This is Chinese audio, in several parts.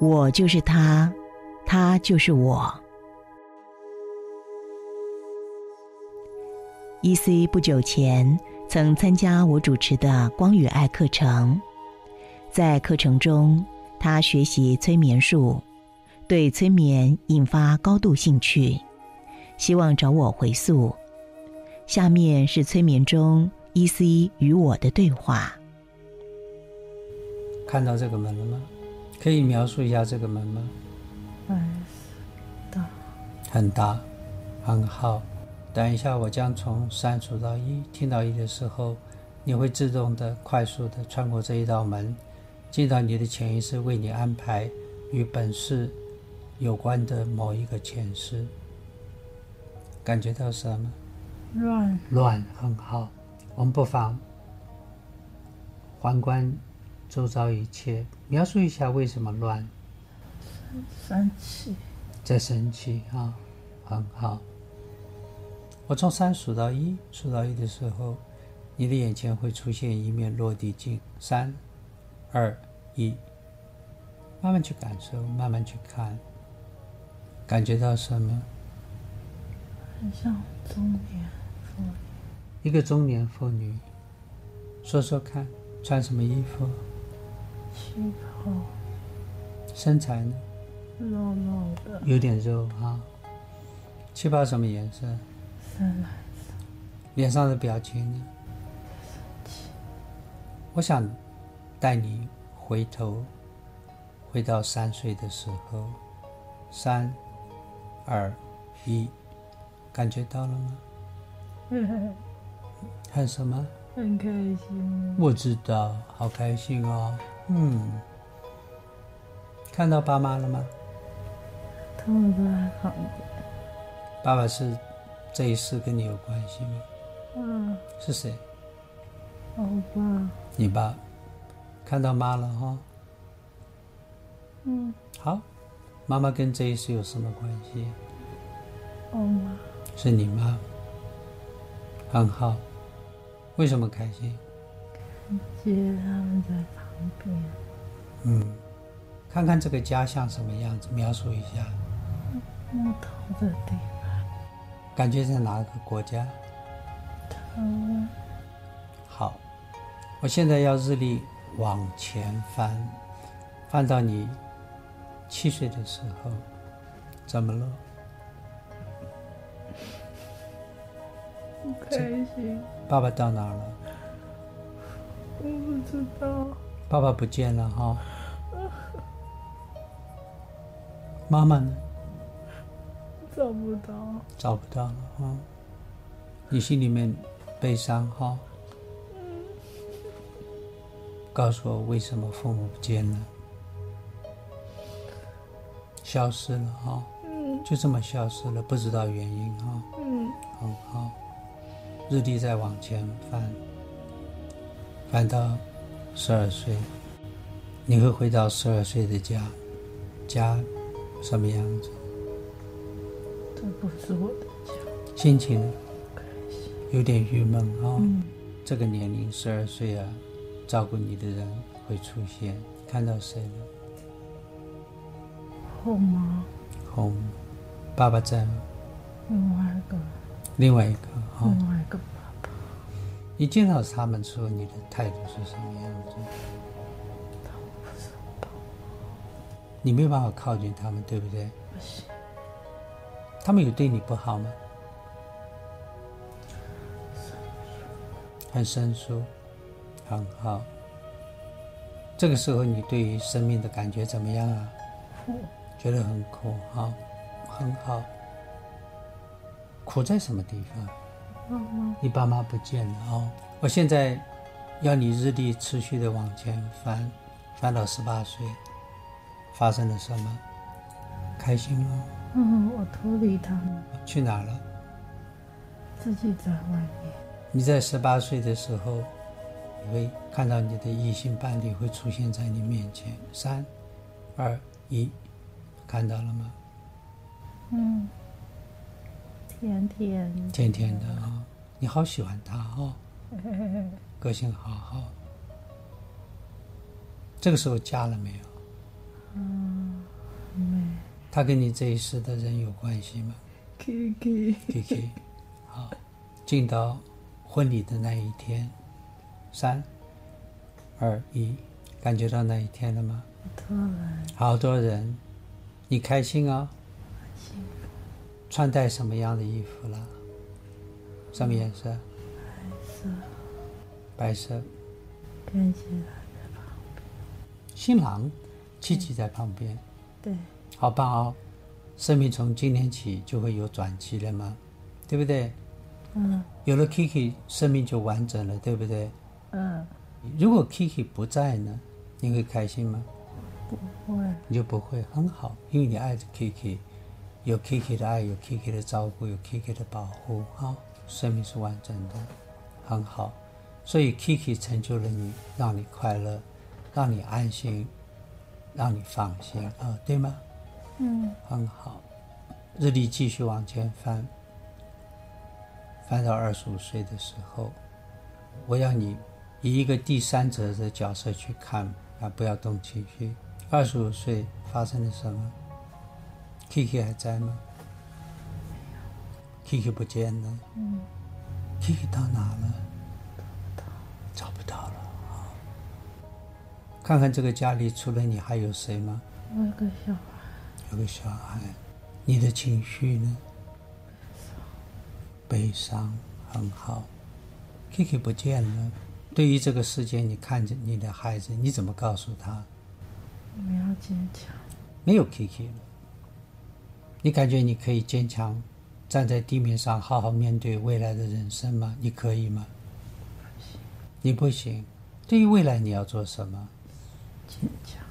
我就是他，他就是我。E.C. 不久前曾参加我主持的“光与爱”课程，在课程中，他学习催眠术，对催眠引发高度兴趣，希望找我回溯。下面是催眠中 E.C. 与我的对话。看到这个门了吗？可以描述一下这个门吗？嗯，大，很大，很好。等一下，我将从三数到一，听到一的时候，你会自动的、快速的穿过这一道门，进到你的潜意识为你安排与本世有关的某一个前世。感觉到什么？乱，乱，很好。我们不妨环观周遭一切，描述一下为什么乱。生气，在生气啊，很好。我从三数到一，数到一的时候，你的眼前会出现一面落地镜。三、二、一，慢慢去感受，慢慢去看，感觉到什么？很像中年妇女。一个中年妇女，说说看，穿什么衣服？旗袍。身材呢？肉肉的。有点肉哈。气泡什么颜色？脸上的表情呢？我想带你回头，回到三岁的时候。三、二、一，感觉到了吗？很什么？很开心。我知道，好开心哦。嗯，看到爸妈了吗？他们都还好一点。爸爸是。这一世跟你有关系吗？嗯。是谁？我爸。你爸。看到妈了哈。嗯。好，妈妈跟这一世有什么关系？我妈。是你妈。很好。为什么开心？觉得他们在嗯。看看这个家像什么样子，描述一下。木头的地方。感觉在哪个国家？台湾。好，我现在要日历往前翻，翻到你七岁的时候，怎么了？不开心。爸爸到哪了？我不知道。爸爸不见了哈。妈妈呢？找不到，找不到了哈。你心里面悲伤哈？告诉我为什么父母不见了，消失了哈？嗯，就这么消失了，不知道原因哈？嗯，好好。日历在往前翻，翻到十二岁，你会回到十二岁的家，家什么样子？这不是我的家，心情有点郁闷啊。嗯，这个年龄十二岁啊，照顾你的人会出现，看到谁了？后妈，后，爸爸在吗？另外一个，另外一个哈，另外一个。你见到他们时候，你的态度是什么样子？你没有办法靠近他们，对不对？不行。他们有对你不好吗？很生疏，很好。这个时候，你对于生命的感觉怎么样啊？苦，觉得很苦，哈，很好。苦在什么地方？你爸妈不见了哦。我现在要你日历持续的往前翻，翻到十八岁，发生了什么？开心吗？嗯，我脱离他们，去哪了？自己在外面。你在十八岁的时候，你会看到你的异性伴侣会出现在你面前。三、二、一，看到了吗？嗯，甜甜，甜甜的啊，你好喜欢他哦，个性好好。这个时候加了没有？嗯。他跟你这一世的人有关系吗好，进到婚礼的那一天，三、二、一，感觉到那一天了吗？好多人，你开心啊、幸福，穿戴什么样的衣服啦？什么颜色？白色，白色。看起来在旁新郎，琪琪在旁边，对，好棒哦！生命从今天起就会有转机了吗？对不对？嗯有了 Kiki，生命就完整了，对不对？嗯，如果 Kiki 不在呢，你会开心吗？不会，你就不会很好，因为你爱着 Kiki，有 Kiki 的爱，有 Kiki 的照顾，有 Kiki 的保护，好，生命是完整的，很好。所以 Kiki 成就了你，让你快乐，让你安心，让你放心啊，对吗？嗯很好。日历继续往前翻，翻到二十五岁的时候，我要你以一个第三者的角色去看啊，不要动情绪。二十五岁发生了什么？Kiki 还在吗？Kiki 不见了。嗯，Kiki 到哪了？找不到了啊！看看这个家里除了你还有谁吗？我有个小孩，有个小孩，你的情绪呢？悲伤，很好。Kiki 不见了。对于这个世界，你看着你的孩子，你怎么告诉他？我们要坚强，没有 Kiki 了。你感觉你可以坚强，站在地面上好好面对未来的人生吗？你可以吗？你不行。对于未来，你要做什么？坚强，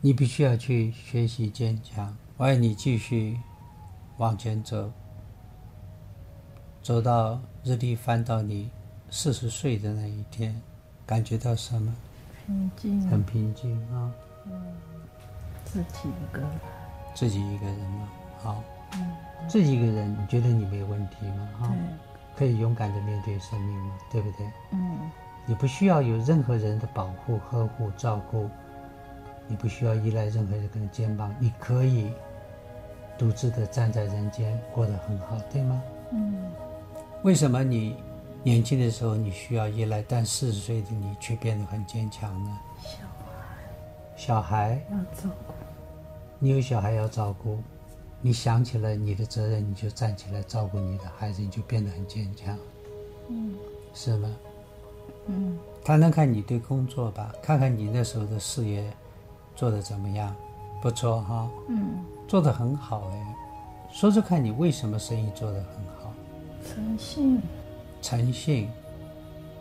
你必须要去学习坚强。我爱你继续往前走，走到日历翻到你四十岁的那一天，感觉到什么？平静，很平静啊，嗯自己一个人，自己一个人吗。好，自己一个人，你觉得你没有问题吗？哈，对，可以勇敢的面对生命吗？对不对？嗯你不需要有任何人的保护、呵护、照顾，你不需要依赖任何人的肩膀，你可以独自的站在人间，过得很好，对吗？嗯，为什么你年轻的时候你需要依赖，但四十岁的你却变得很坚强呢？小孩小孩，要照顾，你有小孩要照顾，你想起了你的责任，你就站起来照顾你的孩子，你就变得很坚强，嗯是吗？嗯，谈谈看你对工作吧，看看你那时候的事业做的怎么样？不错哈，嗯，做的很好哎。说说看你为什么生意做得很好？诚信，诚信，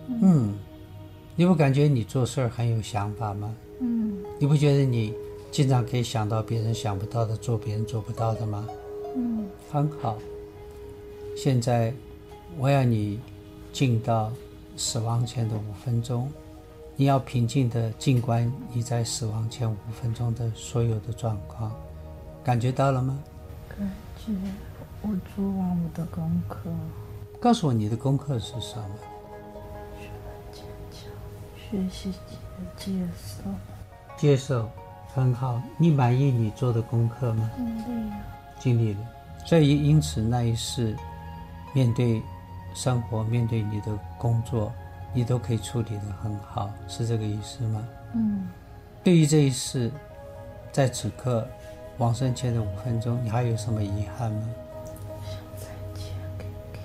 嗯，你不感觉你做事儿很有想法吗？嗯你不觉得你经常可以想到别人想不到的，做别人做不到的吗？嗯很好。现在我要你进到死亡前的五分钟，你要平静的静观你在死亡前五分钟的所有的状况，感觉到了吗？感觉我做完我的功课，告诉我你的功课是什么？坚强，学习接接受，接受，很好。你满意你做的功课吗？尽力了，尽力了。所以因此那一世，面对生活，面对你的工作，你都可以处理的很好，是这个意思吗？嗯，对于这一世，在此刻往生前的五分钟，你还有什么遗憾吗？想再见 KK，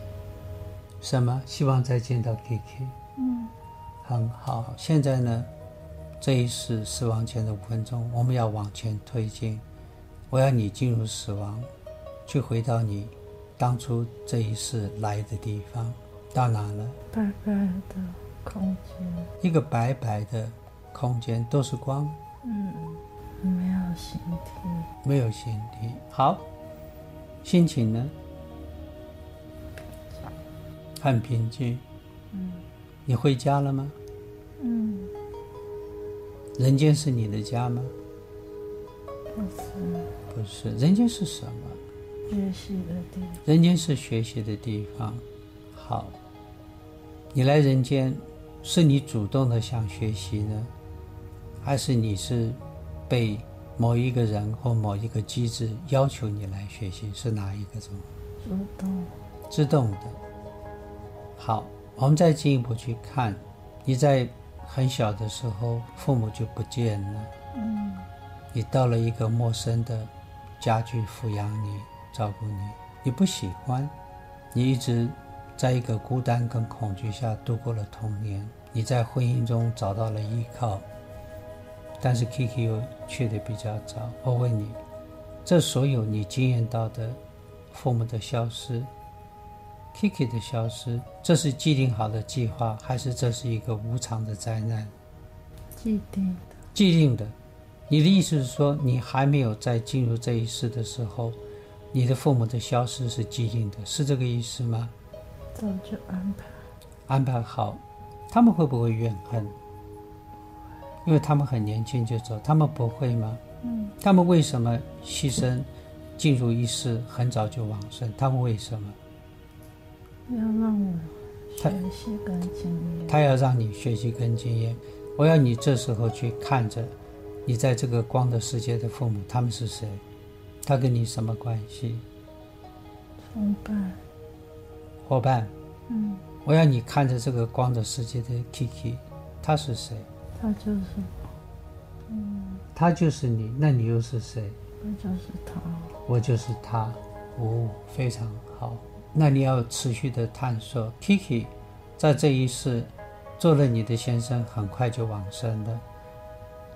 什么？希望再见到 Kiki。嗯很好。现在呢，这一世死亡前的五分钟，我们要往前推进。我要你进入死亡，去回到你当初这一世来的地方，到哪了？白白的空间，一个白白的空间，都是光，嗯，没有形体，没有形体。好，心情呢？很平静。嗯你回家了吗？嗯，人间是你的家吗？不是不是，人间是什么？学习的地方，人间是学习的地方。好，你来人间，是你主动的想学习呢，还是你是被某一个人或某一个机制要求你来学习，是哪一个种？主动。自动的。好，我们再进一步去看，你在很小的时候，父母就不见了。嗯。你到了一个陌生的家去抚养你、照顾你，你不喜欢，你一直在一个孤单跟恐惧下度过了童年。你在婚姻中找到了依靠，但是 Kiki 又去的比较早。我问你，这所有你经验到的父母的消失，Kiki 的消失，这是既定好的计划，还是这是一个无常的灾难？既定的。既定的。你的意思是说，你还没有在进入这一世的时候，你的父母的消失是既定的，是这个意思吗？早就安排。安排好。他们会不会怨恨？因为他们很年轻就走，他们不会吗？嗯。他们为什么牺牲，进入一世很早就往生？他们为什么？要让我学习跟经验。他要让你学习跟经验。我要你这时候去看着，你在这个光的世界的父母，他们是谁？他跟你什么关系？同伴。伙伴。嗯。我要你看着这个光的世界的 Kiki，他是谁？他就是我。嗯。他就是你，那你又是谁？我就是他。我就是他。哦，非常好。那你要持续的探索。Kiki，在这一世做了你的先生，很快就往生了。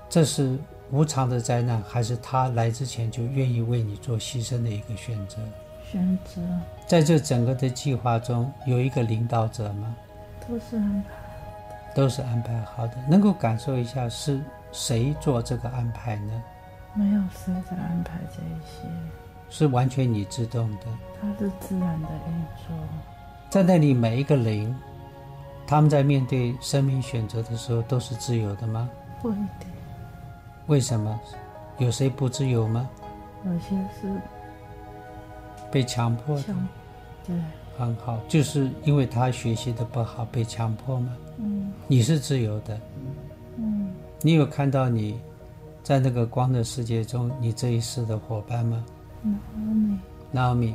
这是无常的灾难，还是他来之前就愿意为你做牺牲的一个选择？选择在这整个的计划中有一个领导者吗？都是安排，都是安排好的。能够感受一下是谁做这个安排呢？没有谁在安排这一些，是完全你自动的。它是自然的运作。在那里每一个灵，他们在面对生命选择的时候都是自由的吗？不一定。为什么？有谁不自由吗？有些是。被强迫的，对，很好，就是因为他学习的不好，被强迫吗？嗯，你是自由的，嗯，你有看到你在那个光的世界中，你这一世的伙伴吗？纳米，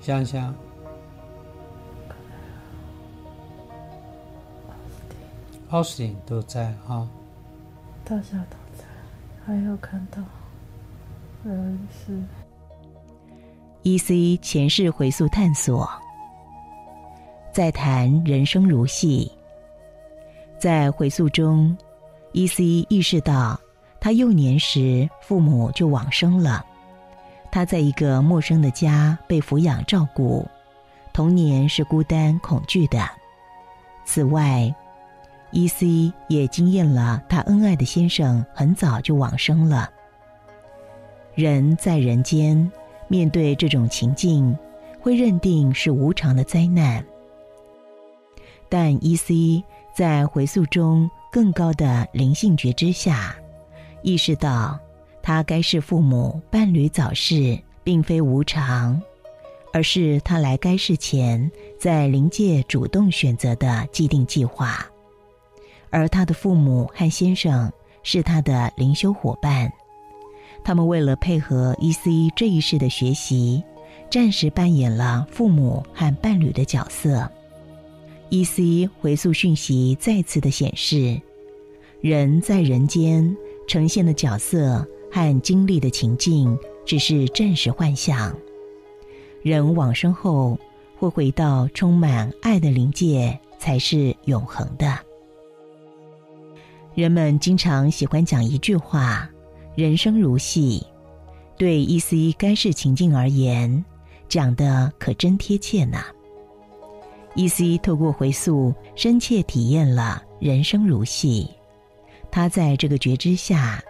香香，香香，奥斯汀都在哈，大家都在，还有看到，还有是。E.C. 前世回溯探索，在谈人生如戏。在回溯中，E.C. 意识到，他幼年时父母就往生了，他在一个陌生的家被抚养照顾，童年是孤单恐惧的。此外，E.C. 也惊艳了他恩爱的先生很早就往生了。人在人间。面对这种情境，会认定是无常的灾难。但 E.C. 在回溯中更高的灵性觉知下，意识到他该是父母伴侣早逝，并非无常，而是他来该世前在灵界主动选择的既定计划。而他的父母和先生是他的灵修伙伴。他们为了配合 E.C. 这一世的学习，暂时扮演了父母和伴侣的角色。E.C. 回溯讯息再次的显示，人在人间呈现的角色和经历的情境只是暂时幻象。人往生后会回到充满爱的灵界，才是永恒的。人们经常喜欢讲一句话。人生如戏，对 E.C. 该世情境而言，讲的可真贴切呢。E.C. 透过回溯，深切体验了人生如戏。他在这个觉知下，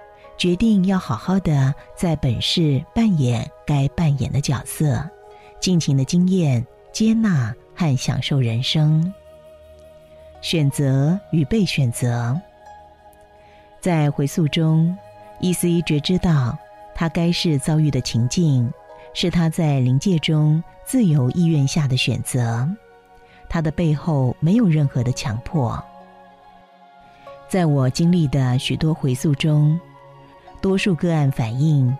决定要好好的在本市扮演该扮演的角色，尽情的经验、接纳和享受人生。选择与被选择，在回溯中。E.C. 觉知到，他该是遭遇的情境，是他在灵界中自由意愿下的选择。他的背后没有任何的强迫。在我经历的许多回溯中，多数个案反映，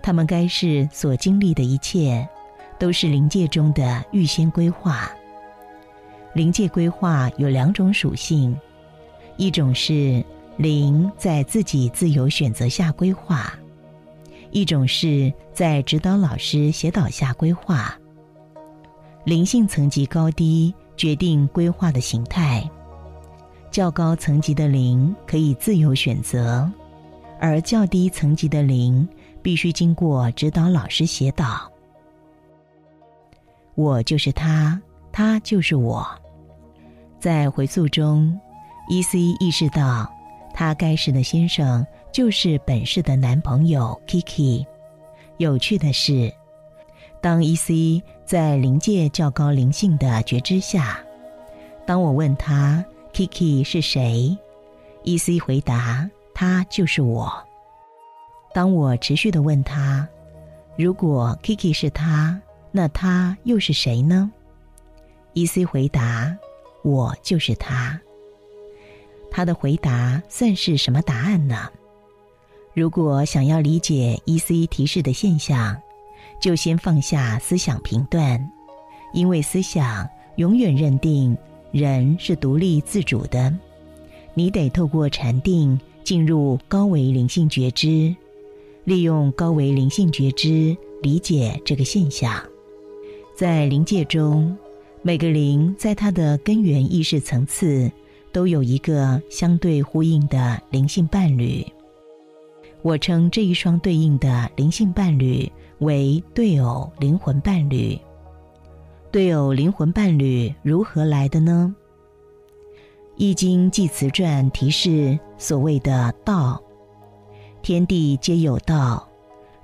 他们该是所经历的一切，都是灵界中的预先规划。灵界规划有两种属性，一种是灵在自己自由选择下规划，一种是在指导老师协导下规划。灵性层级高低决定规划的形态，较高层级的灵可以自由选择。而较低层级的灵必须经过指导老师协导。我就是他，他就是我。在回溯中，E.C. 意识到他该世的先生就是本世的男朋友 Kiki。有趣的是，当 E.C. 在灵界较高灵性的觉知下，当我问他 Kiki 是谁，E.C. 回答。他就是我。当我持续的问他：“如果 Kiki 是他，那他又是谁呢？”E.C. 回答：“我就是他。”他的回答算是什么答案呢？如果想要理解 E.C. 提示的现象，就先放下思想评断，因为思想永远认定人是独立自主的。你得透过禅定。进入高维灵性觉知，利用高维灵性觉知理解这个现象。在灵界中，每个灵在它的根源意识层次都有一个相对呼应的灵性伴侣。我称这一双对应的灵性伴侣为对偶灵魂伴侣。对偶灵魂伴侣如何来的呢？《易经·济辞传》提示：所谓的道，天地皆有道，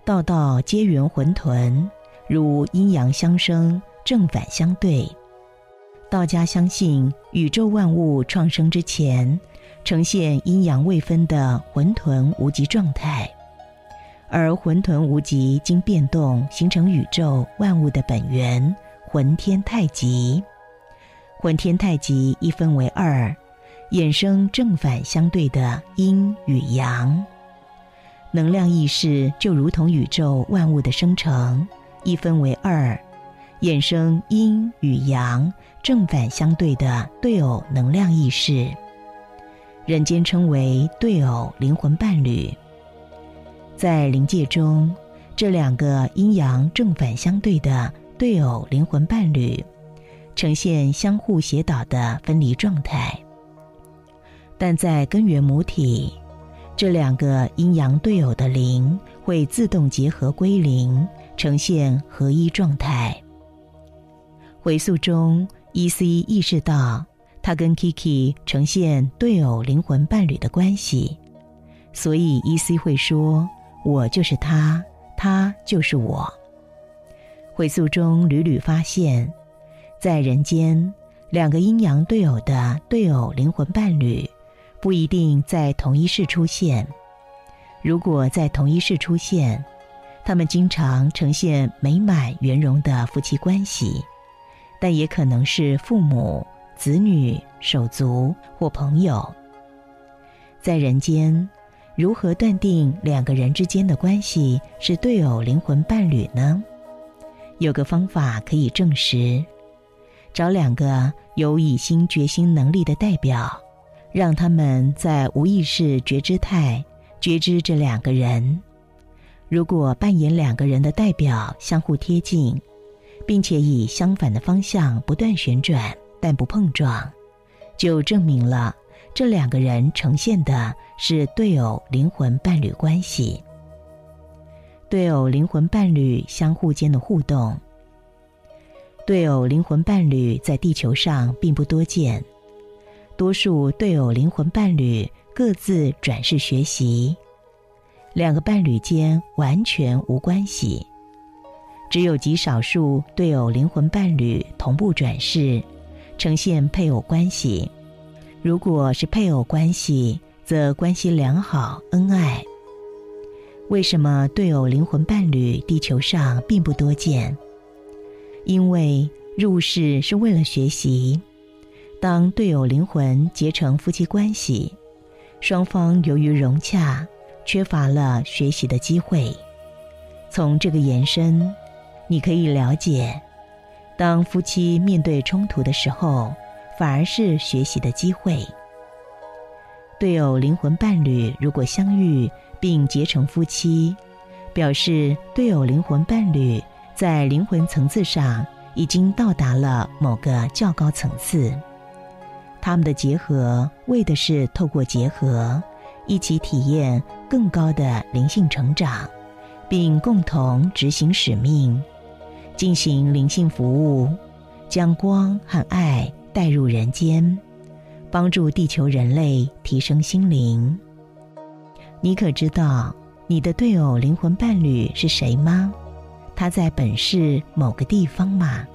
道道皆缘混沌，如阴阳相生，正反相对。道家相信，宇宙万物创生之前，呈现阴阳未分的混沌无极状态，而混沌无极经变动，形成宇宙万物的本源——浑天太极。混天太极一分为二。衍生正反相对的阴与阳，能量意识就如同宇宙万物的生成，一分为二，衍生阴与阳正反相对的对偶能量意识。人间称为对偶灵魂伴侣。在灵界中，这两个阴阳正反相对的对偶灵魂伴侣，呈现相互协导的分离状态。但在根源母体，这两个阴阳对偶的灵会自动结合归零，呈现合一状态。回溯中，E.C. 意识到他跟 Kiki 呈现对偶灵魂伴侣的关系，所以 E.C. 会说：“我就是他，他就是我。”回溯中屡屡发现，在人间，两个阴阳对偶的对偶灵魂伴侣。不一定在同一世出现。如果在同一世出现，他们经常呈现美满圆融的夫妻关系，但也可能是父母、子女、手足或朋友。在人间，如何断定两个人之间的关系是对偶灵魂伴侣呢？有个方法可以证实：找两个有以心决心能力的代表。让他们在无意识觉知态觉知这两个人。如果扮演两个人的代表相互贴近，并且以相反的方向不断旋转但不碰撞，就证明了这两个人呈现的是对偶灵魂伴侣关系。对偶灵魂伴侣相互间的互动，对偶灵魂伴侣在地球上并不多见。多数对偶灵魂伴侣各自转世学习，两个伴侣间完全无关系。只有极少数对偶灵魂伴侣同步转世，呈现配偶关系。如果是配偶关系，则关系良好、恩爱。为什么对偶灵魂伴侣地球上并不多见？因为入世是为了学习。当队友灵魂结成夫妻关系，双方由于融洽，缺乏了学习的机会。从这个延伸，你可以了解，当夫妻面对冲突的时候，反而是学习的机会。队友灵魂伴侣如果相遇并结成夫妻，表示队友灵魂伴侣在灵魂层次上已经到达了某个较高层次。他们的结合为的是透过结合，一起体验更高的灵性成长。并共同执行使命，进行灵性服务，将光和爱带入人间，帮助地球人类提升心灵。你可知道你的队友灵魂伴侣是谁吗？他在本市某个地方吗？